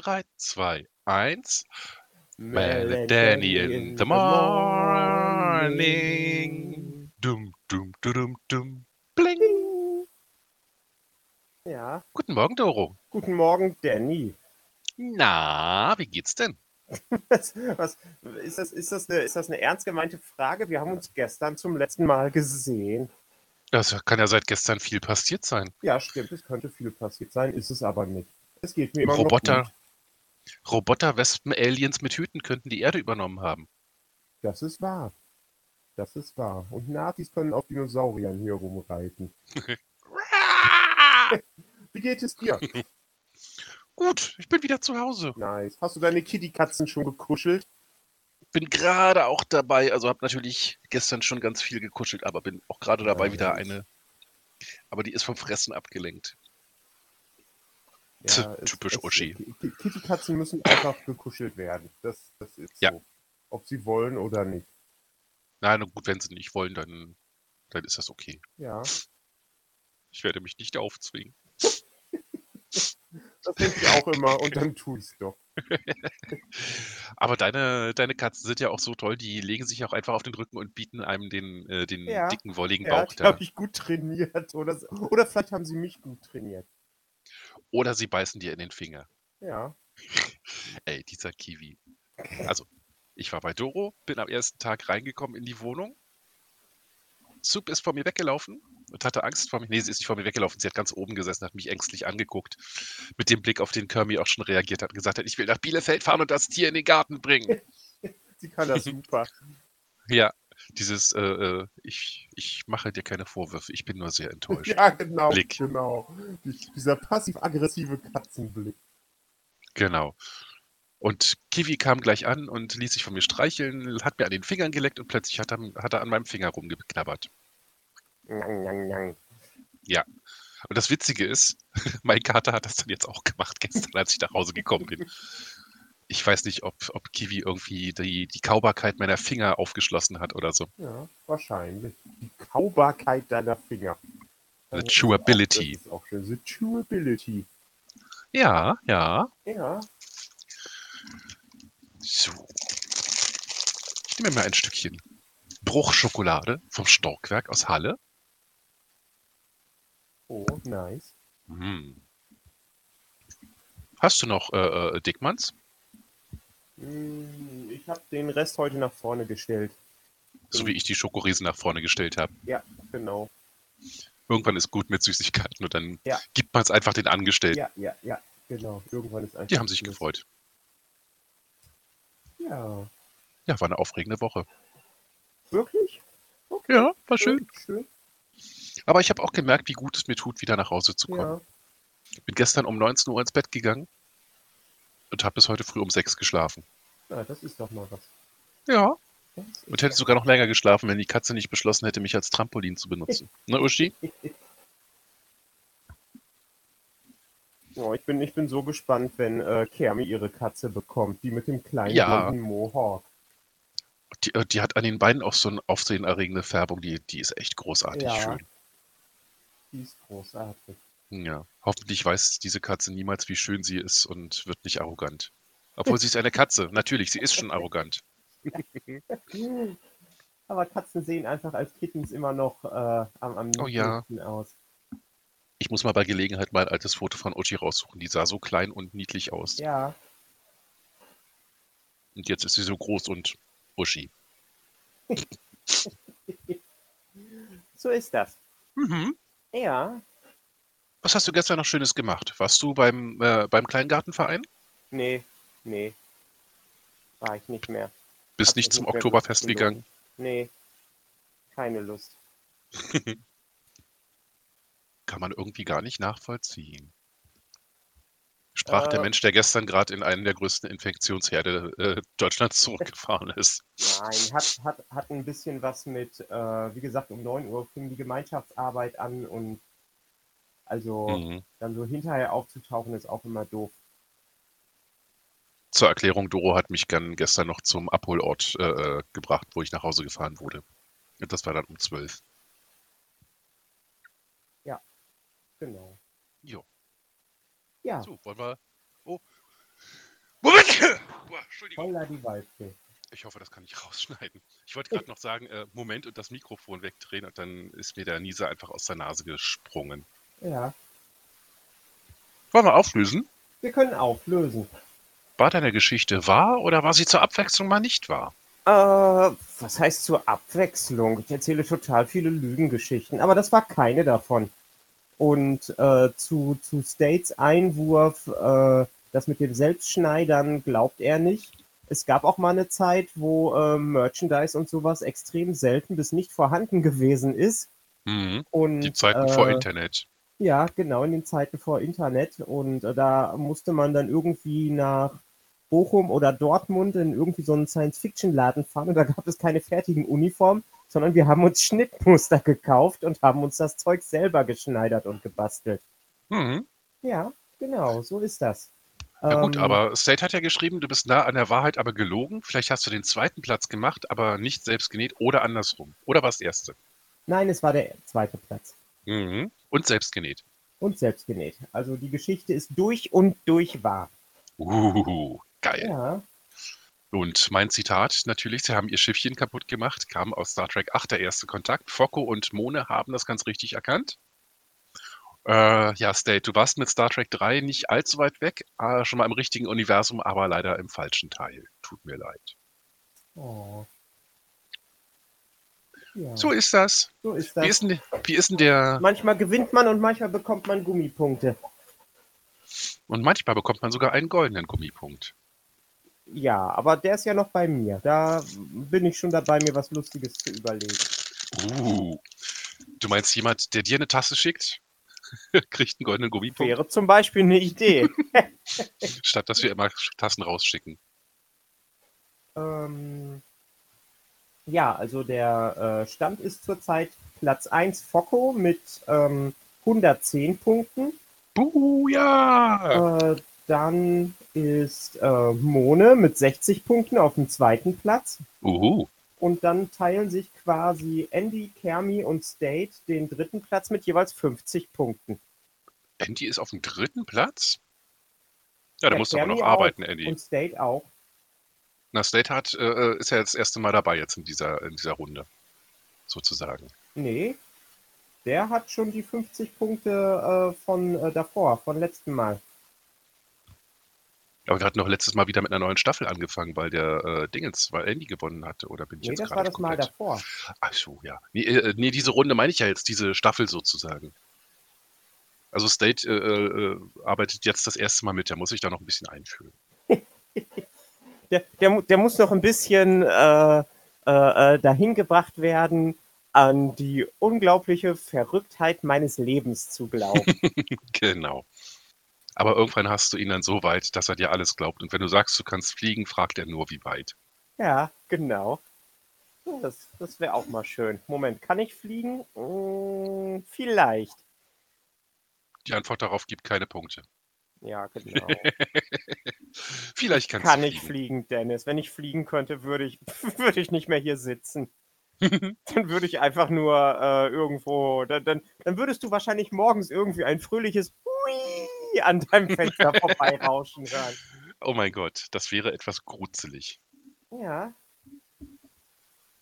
3, 2, 1. Mel and Danny in the morning. Dum, dum, dum, dum, bling. Ja. Guten Morgen, Doro. Guten Morgen, Danny. Na, wie geht's denn? Was, was, ist, das, ist, das eine, ist das eine ernst gemeinte Frage? Wir haben uns gestern zum letzten Mal gesehen. Das kann ja seit gestern viel passiert sein. Ja, stimmt, es könnte viel passiert sein, ist es aber nicht. Es geht mir immer noch Roboter, gut. Roboter, Wespen, Aliens mit Hüten könnten die Erde übernommen haben. Das ist wahr. Das ist wahr. Und Nazis können auf Dinosauriern hier rumreiten. Wie geht es dir? Gut, ich bin wieder zu Hause. Nice. Hast du deine Kitty-Katzen schon gekuschelt? Bin gerade auch dabei, also habe natürlich gestern schon ganz viel gekuschelt, aber bin auch gerade dabei, Ja, wieder nice. eine. Aber die ist vom Fressen abgelenkt. Ja, Typisch Uschi. Ki- Kitty-Katzen müssen einfach gekuschelt werden. Das, das ist Ja. so. Ob sie wollen oder nicht. Na gut, wenn sie nicht wollen, dann, dann ist das okay. Ja, Ich werde mich nicht aufzwingen. das denke ich auch immer und dann tue ich es doch. Aber deine, deine Katzen sind ja auch so toll, die legen sich auch einfach auf den Rücken und bieten einem den, äh, den Ja. dicken, wolligen Ja, Bauch die da. habe ich gut trainiert. Oder, oder vielleicht haben sie mich gut trainiert. Oder sie beißen dir in den Finger. Ja. Ey, dieser Kiwi. Also, ich war bei Doro, bin am ersten Tag reingekommen in die Wohnung. Soup ist vor mir weggelaufen und hatte Angst vor mir. Nee, sie ist nicht vor mir weggelaufen. Sie hat ganz oben gesessen, hat mich ängstlich angeguckt. Mit dem Blick, auf den Kirby auch schon reagiert hat und gesagt hat, ich will nach Bielefeld fahren und das Tier in den Garten bringen. Sie kann das super. Ja, dieses, äh, äh, ich, ich mache dir keine Vorwürfe, ich bin nur sehr enttäuscht. ja, genau. Blick. Genau. Die- Dieser passiv-aggressive Katzenblick. Genau. Und Kiwi kam gleich an und ließ sich von mir streicheln, hat mir an den Fingern geleckt und plötzlich hat er, hat er an meinem Finger rumgeknabbert. Njang, njang, njang. Und das Witzige ist, mein Kater hat das dann jetzt auch gemacht gestern, als ich nach Hause gekommen bin. Ich weiß nicht, ob, ob Kiwi irgendwie die, die Kaubarkeit meiner Finger aufgeschlossen hat oder so. Ja, wahrscheinlich. Die Kaubarkeit deiner Finger. The ist chewability. Das ist auch schön. The chewability. Ja, ja. Ja. So. Ich nehme mir mal ein Stückchen Bruchschokolade vom Stockwerk aus Halle. Oh, nice. Hm. Hast du noch äh, äh, Dickmanns? Mm, Ich habe den Rest heute nach vorne gestellt. So wie ich die Schokoriesen nach vorne gestellt habe. Ja, genau. Irgendwann ist gut mit Süßigkeiten und dann Ja. gibt man es einfach den Angestellten. Ja, ja, ja, genau. Irgendwann ist einfach. Die haben sich Schluss. gefreut. Ja. Ja, war eine aufregende Woche. Wirklich? Okay. Ja, war schön. Schön. Aber ich habe auch gemerkt, wie gut es mir tut, wieder nach Hause zu kommen. Ja. Bin gestern um 19 Uhr ins Bett gegangen und habe bis heute früh um 6 geschlafen. ja, das ist doch mal was. Ja. Und hätte sogar noch länger geschlafen, wenn die Katze nicht beschlossen hätte, mich als Trampolin zu benutzen. Ne, Uschi? Oh, ich, bin, ich bin so gespannt, wenn äh, Kermi ihre Katze bekommt, die mit dem kleinen Ja. Mohawk. Die, äh, die hat an den Beinen auch so eine aufsehenerregende Färbung, die, die ist echt großartig Ja. schön. Die ist großartig. Ja. Hoffentlich weiß diese Katze niemals, wie schön sie ist und wird nicht arrogant. Obwohl sie ist eine Katze. Natürlich, sie ist schon arrogant. Aber Katzen sehen einfach als Kittens immer noch äh, am, am Oh ja. aus. Ich muss mal bei Gelegenheit mal ein altes Foto von Uschi raussuchen. Die sah so klein und niedlich aus. Ja, Und jetzt ist sie so groß und Uschi. so ist das. Mhm. Ja, Was hast du gestern noch Schönes gemacht? Warst du beim, äh, beim Kleingartenverein? nee, nee. War ich nicht mehr. Bist nicht zum nicht Oktoberfest gegangen? Nee, keine Lust. Kann man irgendwie gar nicht nachvollziehen. Sprach der Äh. Mensch, der gestern gerade in einen der größten Infektionsherde äh, Deutschlands zurückgefahren ist. Nein, hat, hat, hat ein bisschen was mit, äh, wie gesagt, um 9 Uhr fing die Gemeinschaftsarbeit an und also Mhm. dann so hinterher aufzutauchen ist auch immer doof. Zur Erklärung, Doro hat mich gern gestern noch zum Abholort äh, äh, gebracht, wo ich nach Hause gefahren wurde. Und das war dann um 12. Genau. Jo. Ja, So, wollen wir. Oh. Moment! Boah, Entschuldigung. Voller die Waldfee. Ich hoffe, das kann ich rausschneiden. Ich wollte gerade noch sagen, äh, Moment und das Mikrofon wegdrehen und dann ist mir der Nieser einfach aus der Nase gesprungen. Ja, Wollen wir auflösen? wir können auflösen. War deine Geschichte wahr oder war sie zur Abwechslung mal nicht wahr? Äh, was heißt zur Abwechslung? Ich erzähle total viele Lügengeschichten, aber das war keine davon. Und äh, zu, zu States Einwurf, äh, das mit dem Selbstschneidern glaubt er nicht. Es gab auch mal eine Zeit, wo äh, Merchandise und sowas extrem selten bis nicht vorhanden gewesen ist. Mhm. Und, Die Zeiten vor äh, Internet. Ja, genau, in den Zeiten vor Internet. Und äh, da musste man dann irgendwie nach Bochum oder Dortmund in irgendwie so einen Science-Fiction-Laden fahren und da gab es keine fertigen Uniformen, sondern wir haben uns Schnittmuster gekauft und haben uns das Zeug selber geschneidert und gebastelt. Mhm. Ja, genau, so ist das. Ja gut, Ähm, aber State hat ja geschrieben, du bist nah an der Wahrheit, aber gelogen. Vielleicht hast du den zweiten Platz gemacht, aber nicht selbst genäht oder andersrum. Oder war es erste? Nein, es war der zweite Platz. Mhm. Und selbst genäht. Und selbst genäht. Also die Geschichte ist durch und durch wahr. Uh, geil. Ja, Und mein Zitat natürlich, sie haben ihr Schiffchen kaputt gemacht, kam aus Star Trek 8 der erste Kontakt. Focko und Mone haben das ganz richtig erkannt. Äh, ja, State, du warst mit Star Trek 3 nicht allzu weit weg, äh, schon mal im richtigen Universum, aber leider im falschen Teil. Tut mir leid. oh. Ja. So ist das. so ist Wie das. ist denn, wie ist denn der. Manchmal gewinnt man und manchmal bekommt man Gummipunkte. Und manchmal bekommt man sogar einen goldenen Gummipunkt. Ja, aber der ist ja noch bei mir. Da bin ich schon dabei, mir was Lustiges zu überlegen. Uh. Du meinst jemand, der dir eine Tasse schickt, kriegt einen goldenen Gummipunkt, Wäre zum Beispiel eine Idee. statt dass wir immer Tassen rausschicken. ähm, ja, also der äh, Stand ist zurzeit Platz 1 Focko mit ähm, 110 Punkten. Buh, ja! Äh, dann ist äh, Mone mit 60 Punkten auf dem zweiten Platz. Uhu. Und dann teilen sich quasi Andy, Kermi und State den dritten Platz mit jeweils 50 Punkten. Andy ist auf dem dritten Platz? Ja, da Ja, musst du aber noch auch arbeiten, Andy. Und State auch. Na, Slate hat, äh, ist ja jetzt das erste Mal dabei jetzt in dieser, in dieser Runde. Sozusagen. Nee, der hat schon die 50 Punkte äh, von äh, davor, von letztem Mal. Aber wir hatten noch letztes Mal wieder mit einer neuen Staffel angefangen, weil der äh, Dingens, weil Andy gewonnen hatte. Oder bin ich Nee, jetzt das gerade war das Mal komplett? davor. Ach so, ja. Nee, äh, nee, diese Runde meine ich ja jetzt, diese Staffel sozusagen. Also State äh, äh, arbeitet jetzt das erste Mal mit, der muss sich da noch ein bisschen einfühlen. Der, der, der muss noch ein bisschen äh, äh, äh, dahin gebracht werden, an die unglaubliche Verrücktheit meines Lebens zu glauben. Genau. Aber irgendwann hast du ihn dann so weit, dass er dir alles glaubt. Und wenn du sagst, du kannst fliegen, fragt er nur, wie weit. ja, genau. Das, das wäre auch mal schön. Moment, kann ich fliegen? Mm, vielleicht. Die Antwort darauf gibt keine Punkte. Ja, genau. Vielleicht kannst Kann ich fliegen. fliegen, Dennis? Wenn ich fliegen könnte, würde ich, würde ich nicht mehr hier sitzen. Dann würde ich einfach nur äh, irgendwo, dann, dann, dann würdest du wahrscheinlich morgens irgendwie ein fröhliches Hui an deinem Fenster vorbeirauschen hören. Oh mein Gott, das wäre etwas gruselig. Ja.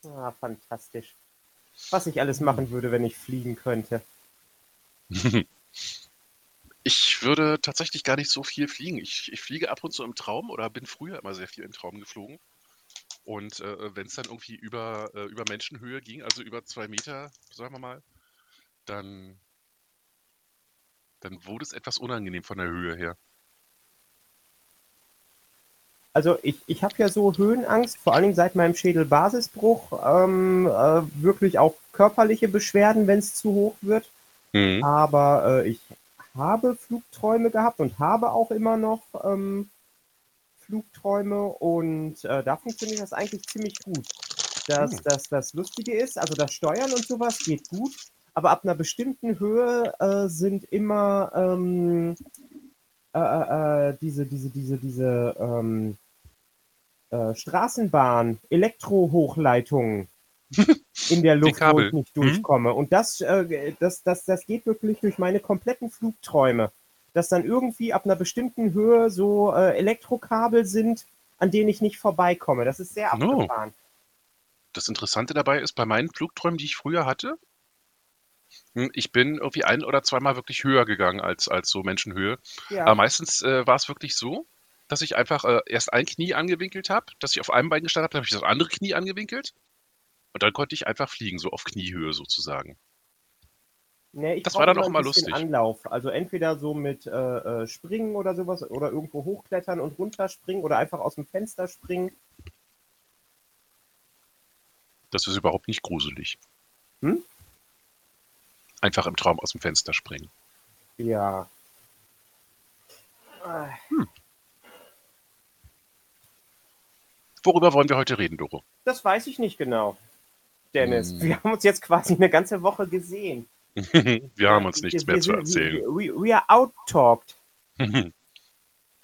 Ah, fantastisch. Was ich alles machen würde, wenn ich fliegen könnte. Ich würde tatsächlich gar nicht so viel fliegen. Ich, ich fliege ab und zu im Traum oder bin früher immer sehr viel im Traum geflogen. Und äh, wenn es dann irgendwie über, äh, über Menschenhöhe ging, also über zwei Meter, sagen wir mal, dann, dann wurde es etwas unangenehm von der Höhe her. Also ich, ich habe ja so Höhenangst, vor allen Dingen seit meinem Schädelbasisbruch, ähm, äh, wirklich auch körperliche Beschwerden, wenn es zu hoch wird. Mhm. Aber äh, ich habe Flugträume gehabt und habe auch immer noch ähm, Flugträume und äh, da funktioniert das eigentlich ziemlich gut. Das, Hm. das, das Lustige ist, also das Steuern und sowas geht gut, aber ab einer bestimmten Höhe äh, sind immer ähm, äh, äh, äh, diese, diese, diese, diese ähm, äh, Straßenbahn, Elektrohochleitungen in der Luft, wo ich nicht Hm? durchkomme. Und das, äh, das, das, das geht wirklich durch meine kompletten Flugträume. dass dann irgendwie ab einer bestimmten Höhe so äh, Elektrokabel sind, an denen ich nicht vorbeikomme. Das ist sehr No. abgefahren. Das Interessante dabei ist, bei meinen Flugträumen, die ich früher hatte, hm, ich bin irgendwie ein oder zweimal wirklich höher gegangen als, als so Menschenhöhe. Ja. Aber meistens äh, war es wirklich so, dass ich einfach äh, erst ein Knie angewinkelt habe, dass ich auf einem Bein gestanden habe, dann habe ich das andere Knie angewinkelt und dann konnte ich einfach fliegen, so auf Kniehöhe sozusagen. Nee, ich Das war dann auch immer lustig. Anlauf. Also entweder so mit äh, äh, Springen oder sowas oder irgendwo hochklettern und runterspringen oder einfach aus dem Fenster springen. Das ist überhaupt nicht gruselig. Hm? Einfach im Traum aus dem Fenster springen. Ja. Äh, Worüber wollen wir heute reden, Doro? Das weiß ich nicht genau. Dennis, Hm. wir haben uns jetzt quasi eine ganze Woche gesehen. wir haben uns Wir- nichts wir mehr zu sind- erzählen. We, we are out-talked.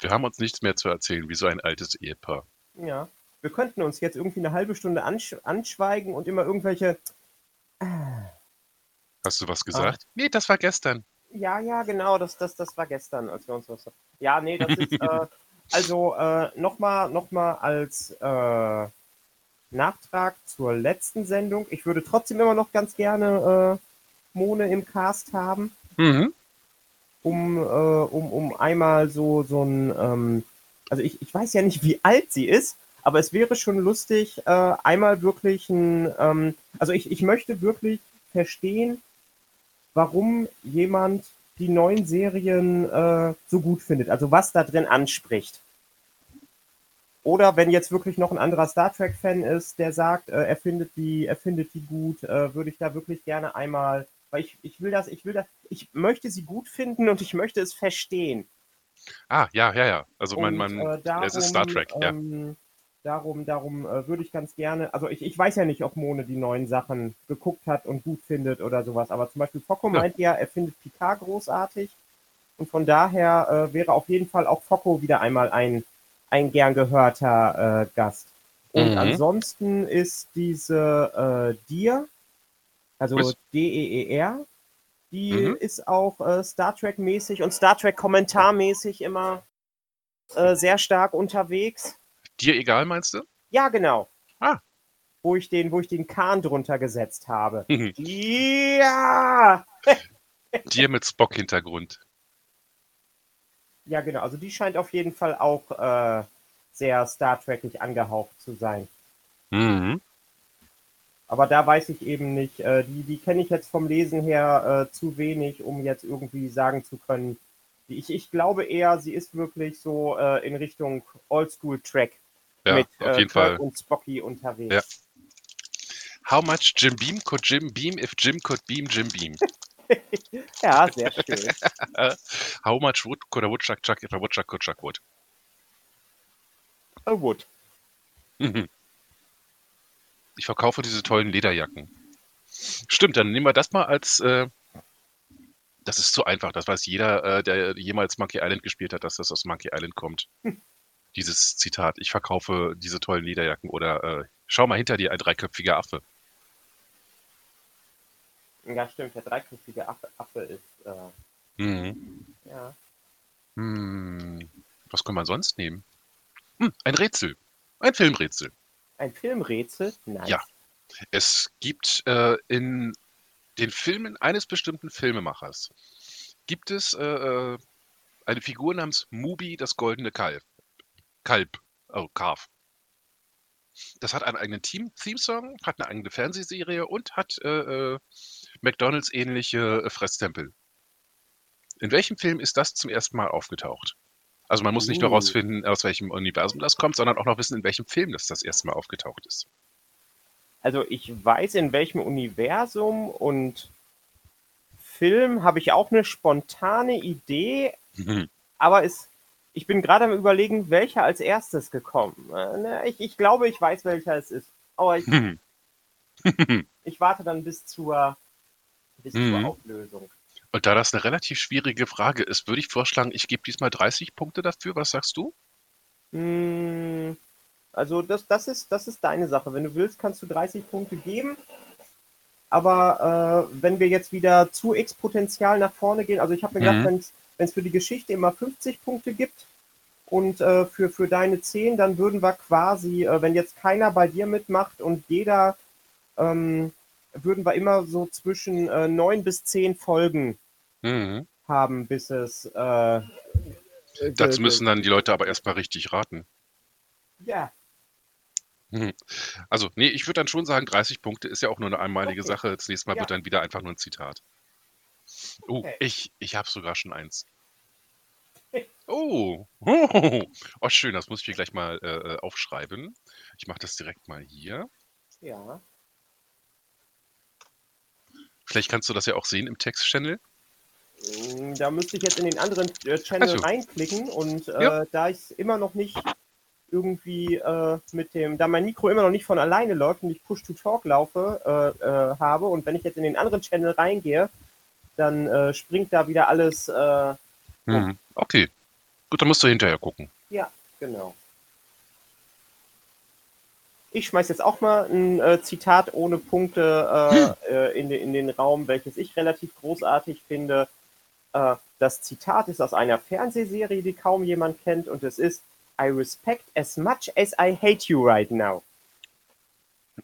Wir haben uns nichts mehr zu erzählen, wie so ein altes Ehepaar. Ja. Wir könnten uns jetzt irgendwie eine halbe Stunde ansch anschweigen und immer irgendwelche. Hast du was Ah. gesagt? Nee, das war gestern. Ja, ja, genau, das, das, das war gestern, als wir uns was. Ja, nee, das ist. äh, also äh, nochmal noch mal als äh, Nachtrag zur letzten Sendung. Ich würde trotzdem immer noch ganz gerne äh, Mone im Cast haben. Mhm. um, äh, um, um einmal so, so ein, ähm, also ich, ich weiß ja nicht, wie alt sie ist, aber es wäre schon lustig, äh, einmal wirklich ein, ähm, also ich, ich möchte wirklich verstehen, warum jemand die neuen Serien äh, so gut findet, also was da drin anspricht. Oder wenn jetzt wirklich noch ein anderer Star Trek-Fan ist, der sagt, äh, er findet die, er findet die gut, äh, würde ich da wirklich gerne einmal, weil ich, ich will das, ich will das, ich möchte sie gut finden und ich möchte es verstehen. Ah, ja, ja, ja. Also Und, man, äh, darum, es ist Star Trek, ja. ähm, Darum, darum äh, würde ich ganz gerne, also ich, ich weiß ja nicht, ob Mone die neuen Sachen geguckt hat und gut findet oder sowas, aber zum Beispiel Focko Ja. meint ja, er findet Picard großartig und von daher äh, wäre auf jeden Fall auch Focko wieder einmal ein, ein gern gehörter äh, Gast. Und Mhm. ansonsten ist diese äh, Dir, also? D-E-E-R, die Mhm. ist auch äh, Star Trek-mäßig und Star Trek-Kommentarmäßig immer äh, sehr stark unterwegs. Dir egal, meinst du? Ja, genau. Ah. Wo ich den, wo ich den Kahn drunter gesetzt habe. Mhm. Ja! Dir mit Spock-Hintergrund. Ja, genau. Also die scheint auf jeden Fall auch äh, sehr Star Trekig angehaucht zu sein. Mhm. Aber da weiß ich eben nicht, äh, die, die kenne ich jetzt vom Lesen her äh, zu wenig, um jetzt irgendwie sagen zu können. Ich, ich glaube eher, sie ist wirklich so äh, in Richtung Oldschool-Track Ja, mit auf äh, jeden Fall. und Spocky unterwegs. Ja. How much Jim Beam could Jim beam if Jim could beam Jim Beam? Ja, sehr schön. How much wood could a woodchuck chuck if a woodchuck could chuck wood? Oh, gut. Mhm. Ich verkaufe diese tollen Lederjacken. Stimmt, dann nehmen wir das mal als. Äh, das ist zu einfach. Das weiß jeder, äh, der jemals Monkey Island gespielt hat, dass das aus Monkey Island kommt. Dieses Zitat. Ich verkaufe diese tollen Lederjacken oder äh, schau mal hinter dir, ein dreiköpfiger Affe. Ja, stimmt. Der dreiköpfige Affe, Affe ist. Äh, Mhm. ja. Hm, was kann man sonst nehmen? Hm, ein Rätsel. Ein Filmrätsel. Ein Filmrätsel? Nein. Ja. Es gibt äh, in den Filmen eines bestimmten Filmemachers gibt es äh, äh, eine Figur namens Mubi, das goldene Kalb. Kalb. Oh, Calf. Das hat einen eigenen Team Theme-Song, hat eine eigene Fernsehserie und hat äh, äh, McDonalds ähnliche äh, Fresstempel. In welchem Film ist das zum ersten Mal aufgetaucht? Also man muss nicht nur Uh. rausfinden, aus welchem Universum das kommt, sondern auch noch wissen, in welchem Film das das erste Mal aufgetaucht ist. Also ich weiß, in welchem Universum und Film habe ich auch eine spontane Idee, Mhm. aber es, ich bin gerade am überlegen, welcher als erstes gekommen. Äh, ne, Ich, ich glaube, ich weiß, welcher es ist. Aber ich, Mhm. ich warte dann bis zur, bis Mhm. zur Auflösung. Und da das eine relativ schwierige Frage ist, würde ich vorschlagen, ich gebe diesmal 30 Punkte dafür. Was sagst du? Hm, Also das, das, ist, das ist deine Sache. Wenn du willst, kannst du 30 Punkte geben. Aber äh, wenn wir jetzt wieder zu exponentiell nach vorne gehen, also ich habe mir gedacht, Mhm. wenn's, wenn es für die Geschichte immer 50 Punkte gibt und äh, für, für deine 10, dann würden wir quasi, äh, wenn jetzt keiner bei dir mitmacht und jeder, ähm, würden wir immer so zwischen äh, 9 bis 10 Folgen Mhm. haben, bis es. Äh, Dazu ge- müssen dann die Leute aber erstmal richtig raten. Ja, Mhm. Also, nee, ich würde dann schon sagen, 30 Punkte ist ja auch nur eine einmalige Okay. Sache. Das nächste Mal Ja. wird dann wieder einfach nur ein Zitat. Oh, Okay. ich, ich habe sogar schon eins. Oh. oh, schön, das muss ich hier gleich mal äh, aufschreiben. Ich mache das direkt mal hier. ja. Vielleicht kannst du das ja auch sehen im Text-Channel. Mm, Da müsste ich jetzt in den anderen äh, Channel so. reinklicken und äh, Ja. da ich es immer noch nicht irgendwie äh, mit dem, da mein Mikro immer noch nicht von alleine läuft und ich Push-to-Talk laufe, äh, äh, habe und wenn ich jetzt in den anderen Channel reingehe, dann äh, springt da wieder alles, Mhm. Okay. Gut, dann musst du hinterher gucken. ja, genau. Ich schmeiß jetzt auch mal ein äh, Zitat ohne Punkte äh, äh, in, den, in den Raum, welches ich relativ großartig finde. Äh, das Zitat ist aus einer Fernsehserie, die kaum jemand kennt, und es ist I respect as much as I hate you right now.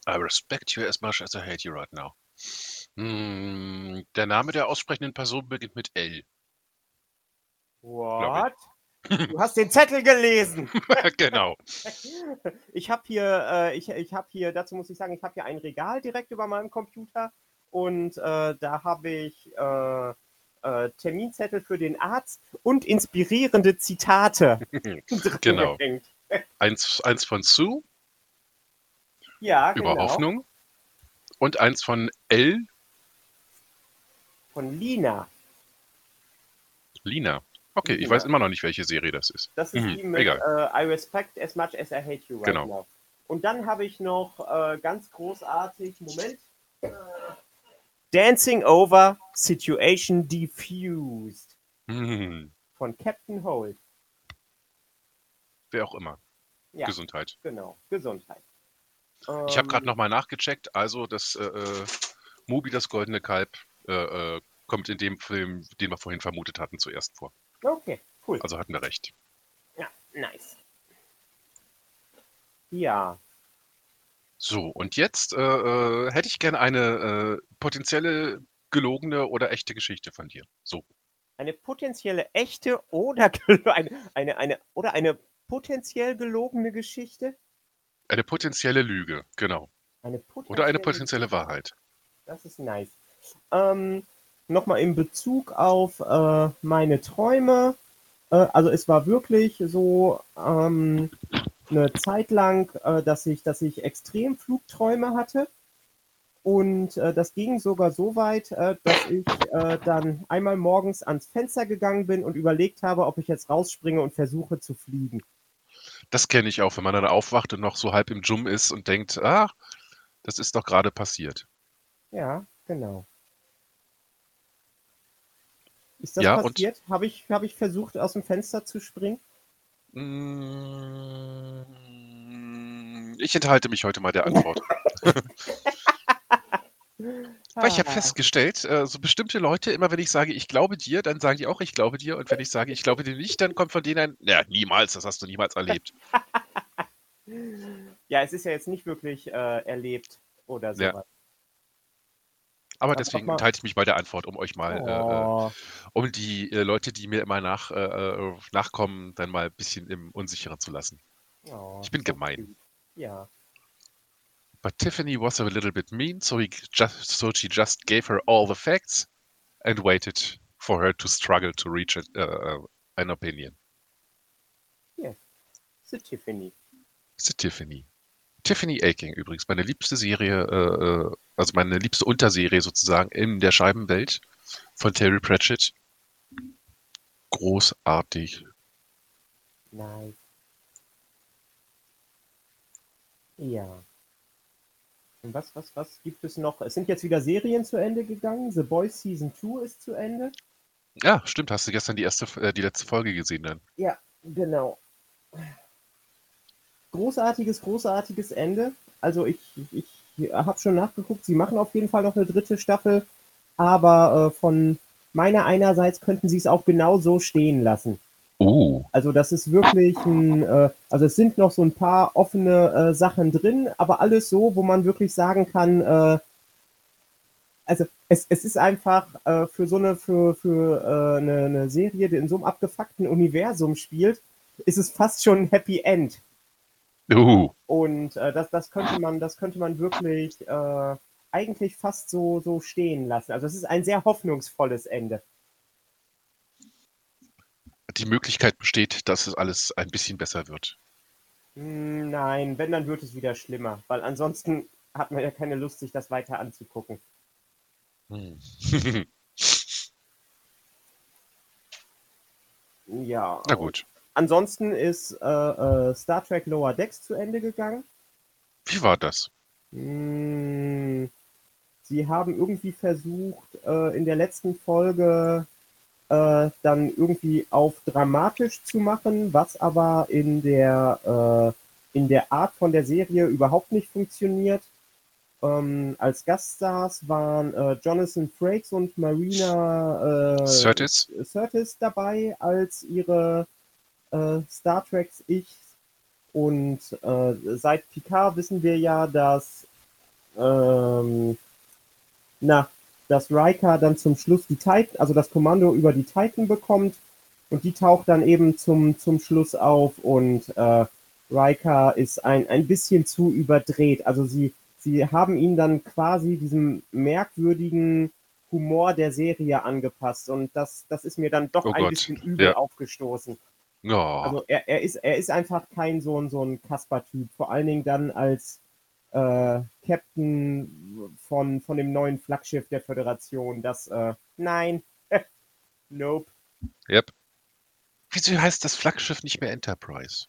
I respect you as much as I hate you right now. Hm, der Name der aussprechenden Person beginnt mit L. What? Du hast den Zettel gelesen. genau. Ich habe hier, äh, ich, ich habe hier, dazu muss ich sagen, ich habe hier ein Regal direkt über meinem Computer und äh, da habe ich äh, äh, Terminzettel für den Arzt und inspirierende Zitate. Genau. gehängt. Eins, eins von Sue Ja, über genau. Hoffnung und eins von L, Von Lina. Lina. Okay, ich weiß immer noch nicht, welche Serie das ist. Das ist Mhm, die mit egal. äh, I respect as much as I hate you right Genau. now. Und dann habe ich noch äh, ganz großartig, Moment. Äh, Dancing over Situation Diffused Hm, von Captain Holt. wer auch immer. Ja. Gesundheit. Genau, Gesundheit. Ich habe gerade Ähm, nochmal nachgecheckt. Also, das äh, äh, Moby, das goldene Kalb, kommt in dem Film, den wir vorhin vermutet hatten, zuerst vor. Okay, cool. Also hatten wir recht. Ja, nice. Ja, So, und jetzt äh, äh, hätte ich gerne eine äh, potenzielle gelogene oder echte Geschichte von dir. So. eine potenzielle echte oder eine, eine, eine, oder eine potenziell gelogene Geschichte. Eine potenzielle Lüge, genau. Eine Oder eine potenzielle potenzielle Wahrheit. Das ist nice. Ähm, Nochmal in Bezug auf äh, meine Träume. Äh, also es war wirklich so ähm, eine Zeit lang, äh, dass, ich, dass ich extrem Flugträume hatte. Und äh, das ging sogar so weit, äh, dass ich äh, dann einmal morgens ans Fenster gegangen bin und überlegt habe, ob ich jetzt rausspringe und versuche zu fliegen. Das kenne ich auch, wenn man dann aufwacht und noch so halb im Jum ist und denkt, ah, das ist doch gerade passiert. Ja, genau. Ist das Ja, passiert? Habe ich, hab ich versucht, aus dem Fenster zu springen? Mm, Ich enthalte mich heute mal der Antwort. Weil ich habe Ah. festgestellt, äh, so bestimmte Leute, immer wenn ich sage, ich glaube dir, dann sagen die auch, ich glaube dir. Und wenn ich sage, ich glaube dir nicht, dann kommt von denen ein, ja, niemals, das hast du niemals erlebt. Ja, es ist ja jetzt nicht wirklich äh, erlebt oder so. Ja. Aber doch deswegen enthalte ich mich bei der Antwort, um euch mal, äh, Oh, um die äh, Leute, die mir immer nach, äh, äh, nachkommen, dann mal ein bisschen im Unsicheren zu lassen. oh, Ich bin so gemein. cute. Ja. But Tiffany was a little bit mean, so, just, so she just gave her all the facts and waited for her to struggle to reach it, uh, an opinion. The Tiffany. Ist Tiffany. Tiffany Aching übrigens, meine liebste Serie, äh, äh, also meine liebste Unterserie sozusagen in der Scheibenwelt von Terry Pratchett. Großartig. Nice. Ja. Und was, was, was gibt es noch? Es sind jetzt wieder Serien zu Ende gegangen. The Boys Season 2 ist zu Ende. Ja, stimmt, hast du gestern die erste, äh, die letzte Folge gesehen dann? Ja, genau. Großartiges, großartiges Ende. Also ich, ich habe schon nachgeguckt, sie machen auf jeden Fall noch eine dritte Staffel, aber äh, von, meine einerseits könnten sie es auch genau so stehen lassen. Oh. Also das ist wirklich ein, äh, also es sind noch so ein paar offene äh, Sachen drin, aber alles so, wo man wirklich sagen kann, äh, also es, es ist einfach äh, für so eine, für, für äh, eine, eine Serie, die in so einem abgefuckten Universum spielt, ist es fast schon ein Happy End. Uh. Und äh, das, das könnte man, das könnte man wirklich äh, eigentlich fast so, so stehen lassen. Also es ist ein sehr hoffnungsvolles Ende. Die Möglichkeit besteht, dass es alles ein bisschen besser wird. Hm, Nein, wenn, dann wird es wieder schlimmer, weil ansonsten hat man ja keine Lust, sich das weiter anzugucken. Hm. Ja. Na gut. Ansonsten ist äh, äh, Star Trek Lower Decks zu Ende gegangen. Wie war das? Hm, Sie haben irgendwie versucht, äh, in der letzten Folge äh, dann irgendwie auf dramatisch zu machen, was aber in der, äh, in der Art von der Serie überhaupt nicht funktioniert. Ähm, als Gaststars waren äh, Jonathan Frakes und Marina äh, Curtis? Curtis dabei als ihre äh, Star Treks Ich. Und äh, seit Picard wissen wir ja, dass ähm, na, dass Riker dann zum Schluss die Titan, also das Kommando über die Titan bekommt und die taucht dann eben zum, zum Schluss auf und äh, Riker ist ein, ein bisschen zu überdreht. Also sie, sie haben ihn dann quasi diesem merkwürdigen Humor der Serie angepasst und das, das ist mir dann doch Oh ein Gott, bisschen übel ja. aufgestoßen. Ja. Also er, er, ist, er ist einfach kein so ein, so ein Kasper-Typ. Vor allen Dingen dann als äh, Captain von, von dem neuen Flaggschiff der Föderation. Das, äh, nein. nope. Yep. Wieso heißt das Flaggschiff nicht mehr Enterprise?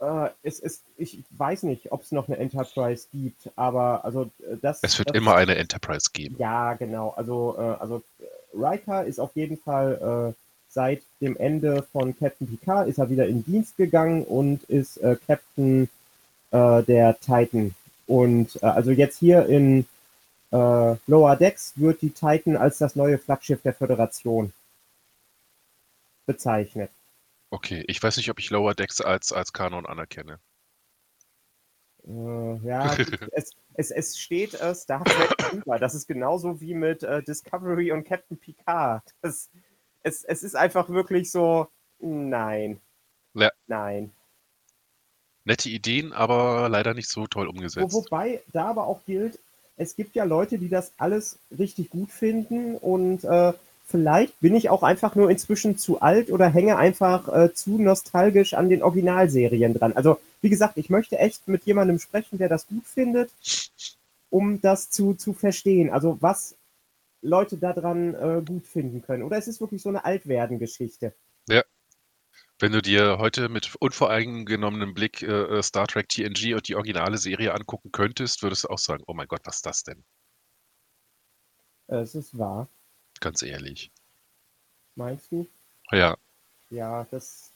Äh, es ist, ich weiß nicht, ob es noch eine Enterprise gibt, aber also äh, das. Es wird das, immer eine Enterprise geben. Ja, genau. Also, äh, also äh, Riker ist auf jeden Fall seit dem Ende von Captain Picard ist er wieder in Dienst gegangen und ist äh, Captain äh, der Titan. Und äh, also jetzt hier in äh, Lower Decks wird die Titan als das neue Flaggschiff der Föderation bezeichnet. Okay, ich weiß nicht, ob ich Lower Decks als, als Kanon anerkenne. Äh, ja, es, es, es steht äh, Star Trek drüber. Das ist genauso wie mit Discovery und Captain Picard. Das, es, es ist einfach wirklich so, nein. Ja. Nein. Nette Ideen, aber leider nicht so toll Wo, umgesetzt. wobei da aber auch gilt, es gibt ja Leute, die das alles richtig gut finden und äh, vielleicht bin ich auch einfach nur inzwischen zu alt oder hänge einfach äh, zu nostalgisch an den Originalserien dran. Also wie gesagt, ich möchte echt mit jemandem sprechen, der das gut findet, um das zu, zu verstehen. Also was Leute daran äh, gut finden können. Oder es ist wirklich so eine Altwerden-Geschichte. Wenn du dir heute mit unvoreingenommenem Blick äh, äh, Star Trek TNG und die originale Serie angucken könntest, würdest du auch sagen, oh mein Gott, was ist das denn? Es ist wahr. Ganz ehrlich. Meinst du? Ja, Ja, das.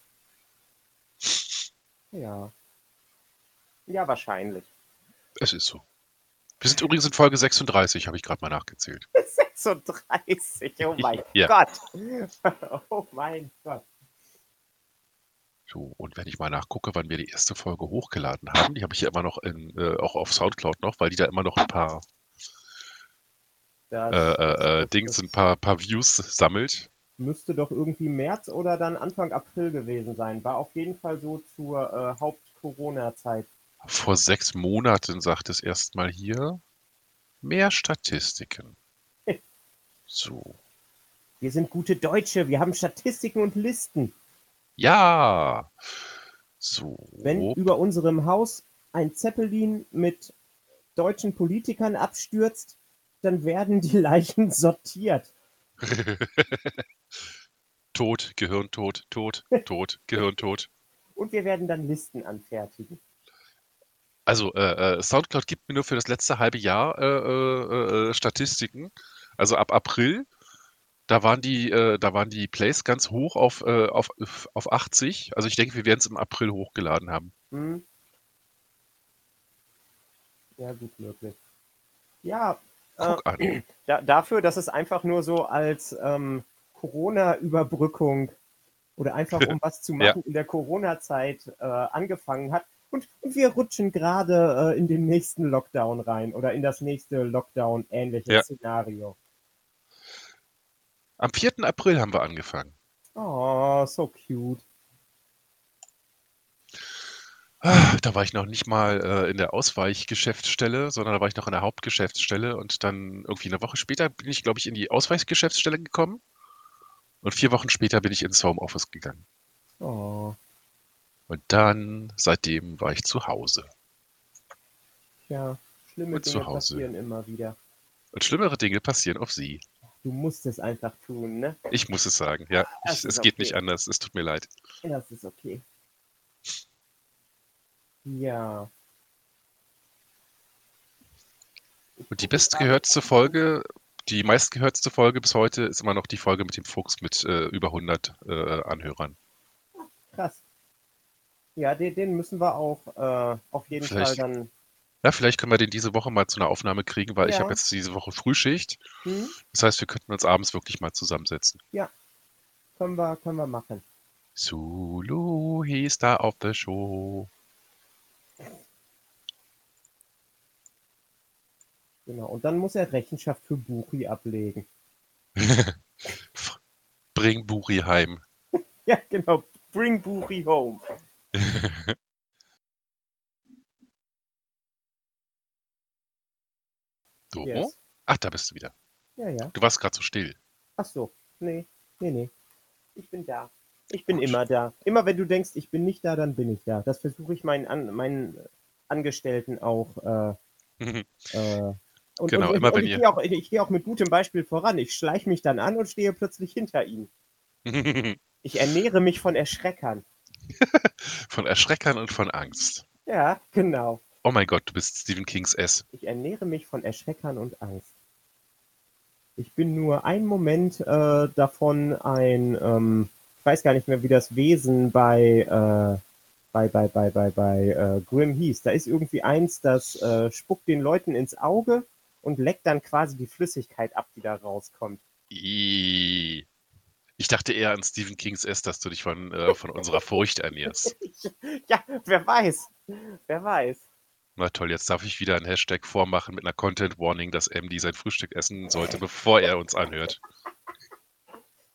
Ja. Ja, wahrscheinlich. es ist so. Wir sind übrigens in Folge 36, habe ich gerade mal nachgezählt. 36, oh mein Ja. Gott. Oh mein Gott. So, und wenn ich mal nachgucke, wann wir die erste Folge hochgeladen haben, die habe ich ja immer noch in, äh, auch auf Soundcloud noch, weil die da immer noch ein paar Das, äh, äh, äh, Dings, ein paar, paar Views sammelt. müsste doch irgendwie März oder dann Anfang April gewesen sein. War auf jeden Fall so zur äh, Haupt-Corona-Zeit. Vor sechs Monaten sagt es erstmal hier mehr Statistiken. So. Wir sind gute Deutsche, wir haben Statistiken und Listen. Ja. So. Wenn über unserem Haus ein Zeppelin mit deutschen Politikern abstürzt, dann werden die Leichen sortiert. tot, Gehirntod, tot, tot, Gehirntod. Und wir werden dann Listen anfertigen. Also äh, äh, Soundcloud gibt mir nur für das letzte halbe Jahr äh, äh, äh, Statistiken. Also ab April, da waren die, äh, da waren die Plays ganz hoch auf, äh, auf, auf 80. Also ich denke, wir werden es im April hochgeladen haben. Hm? Ja, gut möglich. Ja, äh, da, dafür, dass es einfach nur so als ähm, Corona-Überbrückung oder einfach um was zu machen ja. in der Corona-Zeit äh, angefangen hat. Und, und wir rutschen gerade äh, in den nächsten Lockdown rein oder in das nächste Lockdown-ähnliche ja. Szenario. Am 4. April haben wir angefangen. Oh, so cute. Ah, da war ich noch nicht mal äh, in der Ausweichgeschäftsstelle, sondern da war ich noch in der Hauptgeschäftsstelle und dann irgendwie eine Woche später bin ich, glaube ich, in die Ausweichgeschäftsstelle gekommen und vier Wochen später bin ich ins Homeoffice gegangen. Oh. Und dann, seitdem war ich zu Hause. Ja, schlimme und Dinge passieren immer wieder. Und schlimmere Dinge passieren auf Sie. Du musst es einfach tun, ne? Ich muss es sagen, ja. Ich, es geht okay. nicht anders. Es tut mir leid. Das ist okay. Ja. Und die bestgehörteste Folge, die meistgehörteste Folge bis heute ist immer noch die Folge mit dem Fuchs mit äh, über 100 äh, Anhörern. Krass. Ja, den, den müssen wir auch äh, auf jeden vielleicht, Fall dann. Ja, vielleicht können wir den diese Woche mal zu einer Aufnahme kriegen, weil ja. ich habe jetzt diese Woche Frühschicht. Mhm. Das heißt, wir könnten uns abends wirklich mal zusammensetzen. Ja, können wir, können wir machen. Zulu hieß da auf der Show. Genau, und dann muss er Rechenschaft für Buri ablegen. Bring Buri heim. ja, genau. Bring Buri home. so? Yes. Ach, da bist du wieder. Ja, ja. Du warst gerade so still. Ach so. Nee, nee, nee. Ich bin da. Ich bin Gut. immer da. Immer wenn du denkst, ich bin nicht da, dann bin ich da. Das versuche ich meinen, An meinen Angestellten auch. Äh, äh, und, genau, und, immer und wenn ich ihr. Gehe auch, ich, ich gehe auch mit gutem Beispiel voran. Ich schleiche mich dann an und stehe plötzlich hinter ihnen. ich ernähre mich von Erschreckern. von Erschreckern und von Angst. Ja, genau. Oh mein Gott, du bist Stephen Kings S. Ich ernähre mich von Erschreckern und Angst. Ich bin nur einen Moment äh, davon ein, ähm, ich weiß gar nicht mehr, wie das Wesen bei, äh, bei, bei, bei, bei, bei äh, Grimm hieß. Da ist irgendwie eins, das äh, spuckt den Leuten ins Auge und leckt dann quasi die Flüssigkeit ab, die da rauskommt. Ich dachte eher an Stephen Kings S, dass du dich von, äh, von unserer Furcht ernährst. ja, wer weiß. Wer weiß. Na toll, jetzt darf ich wieder einen Hashtag vormachen mit einer Content Warning, dass MD sein Frühstück essen sollte, bevor er uns anhört.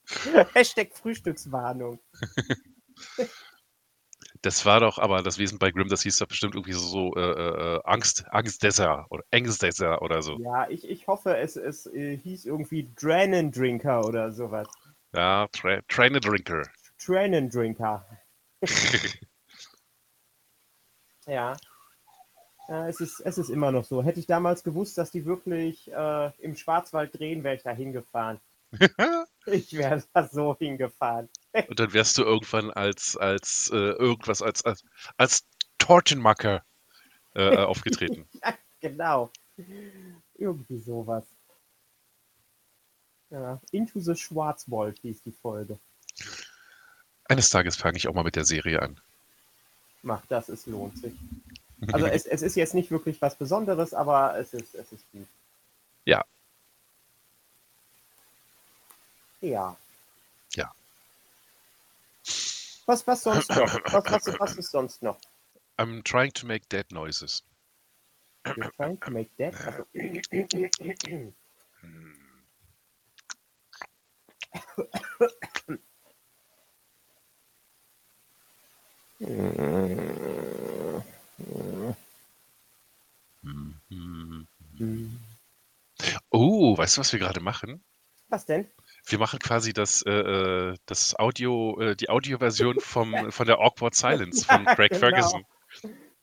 Hashtag Frühstückswarnung. Das war doch aber das Wesen bei Grimm, das hieß doch bestimmt irgendwie so, so äh, äh, Angst, Angstdesser oder Ängstdesser oder so. Ja, ich, ich hoffe, es, es äh, hieß irgendwie Dranendrinker oder sowas. Ja, tra Trainerdrinker. Trainendrinker. ja. Ja. es, ist, es ist immer noch so. Hätte ich damals gewusst, dass die wirklich äh, im Schwarzwald drehen, wäre ich da hingefahren. ich wäre da so hingefahren. Und dann wärst du irgendwann als, als äh, irgendwas, als, als, als Tortenmacker äh, aufgetreten. ja, genau. Irgendwie sowas. Ja, Into the Schwarzwald hieß die Folge. Eines Tages fange ich auch mal mit der Serie an. Mach das, es lohnt sich. Also es, es ist jetzt nicht wirklich was Besonderes, aber es ist, es ist gut. Ja. Ja. Ja. Was, was sonst noch? Was, was, was ist sonst noch? I'm trying to make dead noises. You're trying to make dead? Also, Oh, weißt du, was wir gerade machen? Was denn? Wir machen quasi das, äh, äh das Audio, äh, die Audioversion vom, von der Awkward Silence von Craig genau. Ferguson.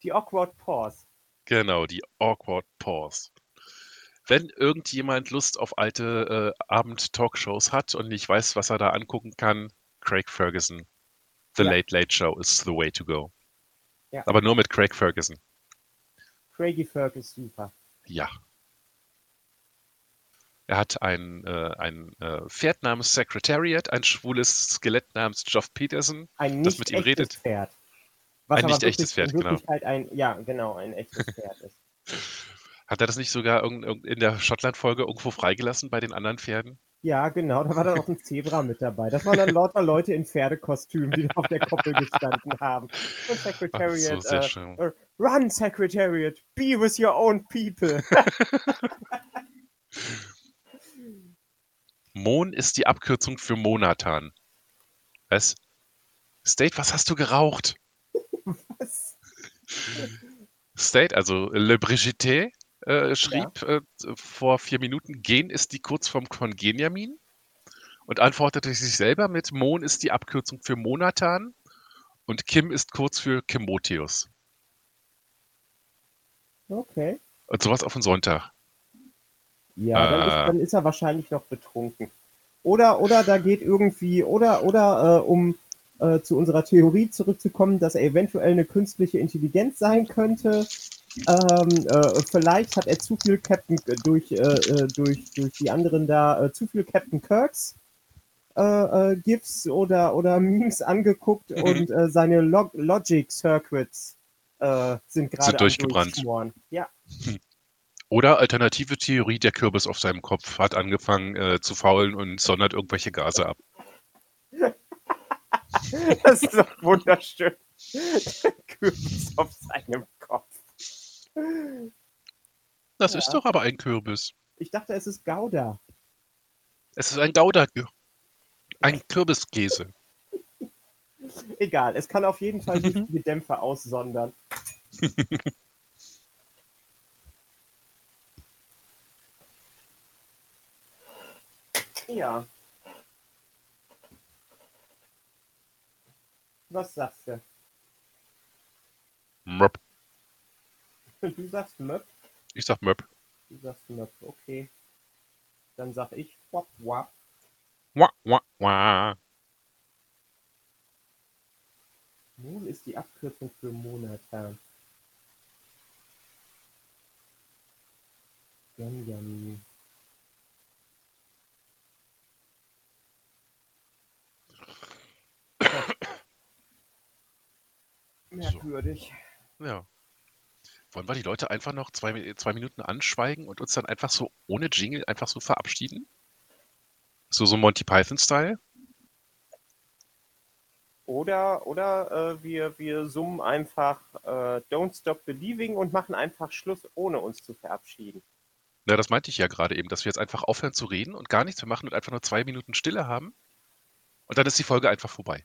Die Awkward Pause. Genau, die Awkward Pause. Wenn irgendjemand Lust auf alte äh, Abend-Talkshows hat und nicht weiß, was er da angucken kann, Craig Ferguson. The ja. Late Late Show is the way to go. Ja. Aber nur mit Craig Ferguson. Craigie Ferguson, super. Ja. Er hat ein, äh, ein äh, Pferd namens Secretariat, ein schwules Skelett namens Geoff Peterson, ein das mit ihm redet. Pferd. Was ein nicht echtes Pferd, genau. Halt ein, ja, genau, ein echtes Pferd ist. Hat er das nicht sogar in der Schottland-Folge irgendwo freigelassen bei den anderen Pferden? Ja, genau, da war dann auch ein Zebra mit dabei. Das waren dann lauter Leute in Pferdekostümen, die auf der Koppel gestanden haben. Und Secretariat, so, äh, Run, Secretariat, be with your own people. Mon ist die Abkürzung für Monatan. Was? State, was hast du geraucht? Was? State, also Le Brigitte, äh, schrieb ja. äh, vor vier Minuten, Gen ist die Kurzform von Geniamin und antwortete sich selber mit Mon ist die Abkürzung für Monatan und Kim ist kurz für Kimotheus. Okay. Und sowas auf den Sonntag. Ja, dann, ist, äh. dann ist er wahrscheinlich noch betrunken. Oder, oder da geht irgendwie, oder, oder äh, um zu unserer Theorie zurückzukommen, dass er eventuell eine künstliche Intelligenz sein könnte. Ähm, äh, vielleicht hat er zu viel Captain äh, durch, äh, durch, durch die anderen da zu viel Captain Kirks GIFs oder, oder Memes angeguckt mhm. und seine Log Logic Circuits sind gerade durchgebrannt. Ja. Hm. Oder alternative Theorie, der Kürbis auf seinem Kopf hat angefangen äh, zu faulen und sondert irgendwelche Gase ab. das ist doch wunderschön. Der Kürbis auf seinem Kopf. Das ja. ist doch aber ein Kürbis. Ich dachte, es ist Gouda. Es ist ein Gouda. Ein Kürbiskäse. Egal, es kann auf jeden Fall giftige Dämpfe aussondern. Ja. Was sagst du? Möp. Du sagst Möp? Ich sag Möp. Du sagst Möp, okay. Dann sag ich Wap Wap. Wap Wap Wap. Nun ist die Abkürzung für Monate. Yum, yum. Merkwürdig. So. Ja. Wollen wir die Leute einfach noch zwei, zwei Minuten anschweigen und uns dann einfach so ohne Jingle einfach so verabschieden? So, so Monty Python-Style? Oder, oder äh, wir, wir summen einfach äh, Don't Stop Believing und machen einfach Schluss, ohne uns zu verabschieden. Ja, das meinte ich ja gerade eben, dass wir jetzt einfach aufhören zu reden und gar nichts mehr machen und einfach nur zwei Minuten Stille haben. Und dann ist die Folge einfach vorbei.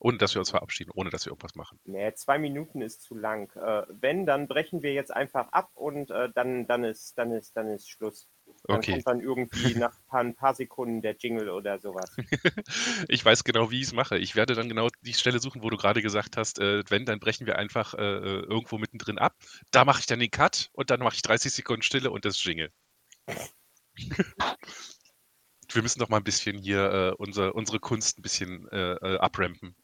Ohne dass wir uns verabschieden, ohne dass wir irgendwas machen. Nee, zwei Minuten ist zu lang. Äh, wenn, dann brechen wir jetzt einfach ab und äh, dann, dann, ist, dann, ist, dann ist Schluss. Dann okay. kommt dann irgendwie nach ein paar, ein paar Sekunden der Jingle oder sowas. ich weiß genau, wie ich es mache. Ich werde dann genau die Stelle suchen, wo du gerade gesagt hast, äh, wenn, dann brechen wir einfach äh, äh, irgendwo mittendrin ab. Da mache ich dann den Cut und dann mache ich 30 Sekunden Stille und das Jingle. wir müssen doch mal ein bisschen hier äh, unser, unsere Kunst ein bisschen äh, äh, abrampen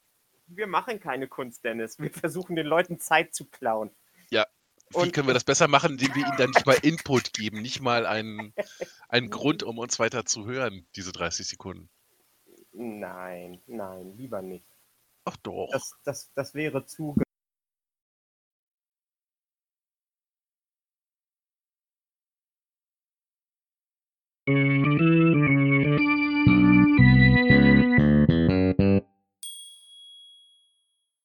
wir machen keine Kunst, Dennis. Wir versuchen den Leuten Zeit zu klauen. Ja. Wie Und können wir das besser machen, indem wir ihnen dann nicht mal Input geben, nicht mal einen, einen Grund, um uns weiter zu hören, diese 30 Sekunden? Nein, nein, lieber nicht. Ach doch. Das, das, das wäre zu Thank